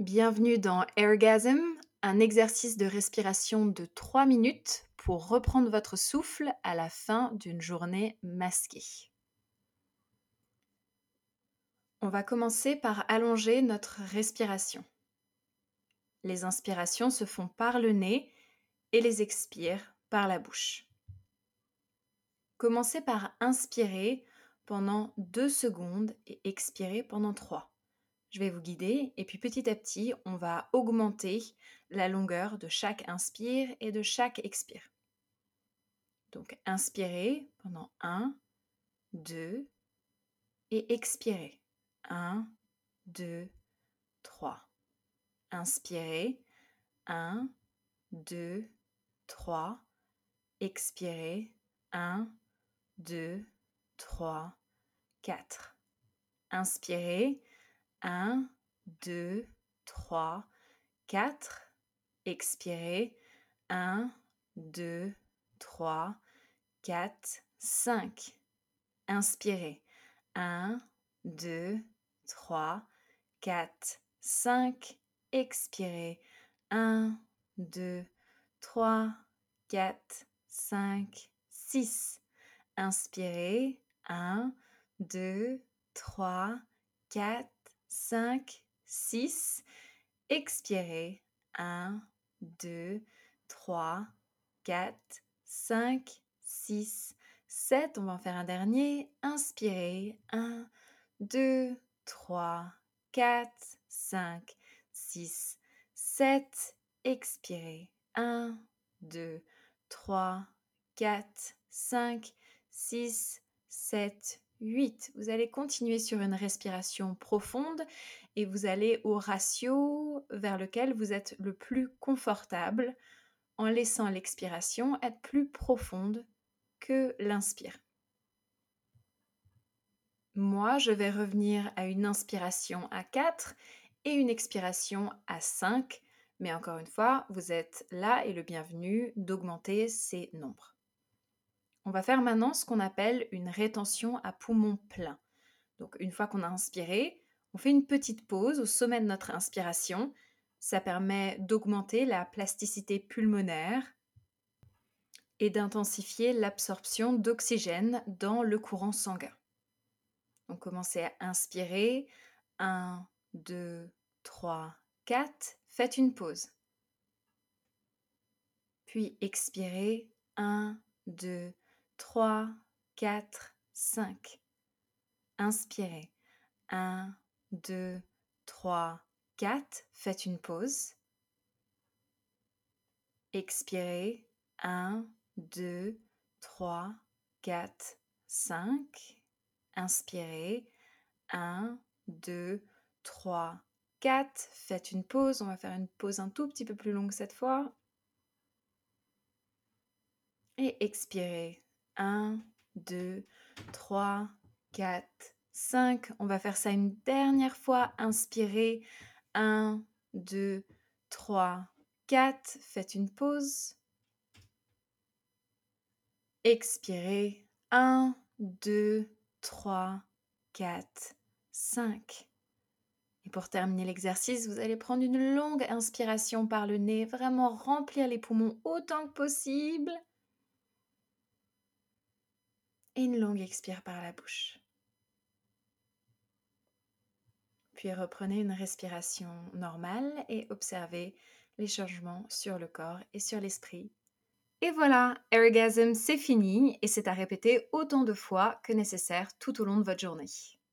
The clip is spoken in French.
Bienvenue dans Airgasm, un exercice de respiration de 3 minutes pour reprendre votre souffle à la fin d'une journée masquée. On va commencer par allonger notre respiration. Les inspirations se font par le nez et les expires par la bouche. Commencez par inspirer pendant 2 secondes et expirer pendant 3. Je vais vous guider et puis petit à petit, on va augmenter la longueur de chaque inspire et de chaque expire. Donc inspirez pendant 1, 2 et expirez. 1, 2, 3. Inspirez. 1, 2, 3. Expirez. 1, 2, 3, 4. Inspirez. 1, 2, 3, 4. Expirez. 1, 2, 3, 4, 5. Inspirez. 1, 2, 3, 4, 5. Expirez. 1, 2, 3, 4, 5, 6. Inspirez. 1, 2, 3, 4, 5, 6. Expirez. 1, 2, 3, 4, 5, 6, 7. On va en faire un dernier. Inspirez. 1, 2, 3, 4, 5, 6, 7. Expirez. 1, 2, 3, 4, 5, 6, 7, 8. Vous allez continuer sur une respiration profonde et vous allez au ratio vers lequel vous êtes le plus confortable en laissant l'expiration être plus profonde que l'inspire. Moi, je vais revenir à une inspiration à 4 et une expiration à 5, mais encore une fois, vous êtes là et le bienvenu d'augmenter ces nombres. On va faire maintenant ce qu'on appelle une rétention à poumon plein. Donc une fois qu'on a inspiré, on fait une petite pause au sommet de notre inspiration. Ça permet d'augmenter la plasticité pulmonaire et d'intensifier l'absorption d'oxygène dans le courant sanguin. Donc commencez à inspirer. 1, 2, 3, 4. Faites une pause. Puis expirez. 1, 2, 3, 4, 5. Inspirez. 1, 2, 3, 4. Faites une pause. Expirez. 1, 2, 3, 4, 5. Inspirez. 1, 2, 3, 4. Faites une pause. On va faire une pause un tout petit peu plus longue cette fois. Et expirez. 1, 2, 3, 4, 5. On va faire ça une dernière fois. Inspirez. 1, 2, 3, 4. Faites une pause. Expirez. 1, 2, 3, 4, 5. Et pour terminer l'exercice, vous allez prendre une longue inspiration par le nez, vraiment remplir les poumons autant que possible. Et une longue expire par la bouche. Puis reprenez une respiration normale et observez les changements sur le corps et sur l'esprit et voilà, Airgasm, c'est fini et c'est à répéter autant de fois que nécessaire tout au long de votre journée.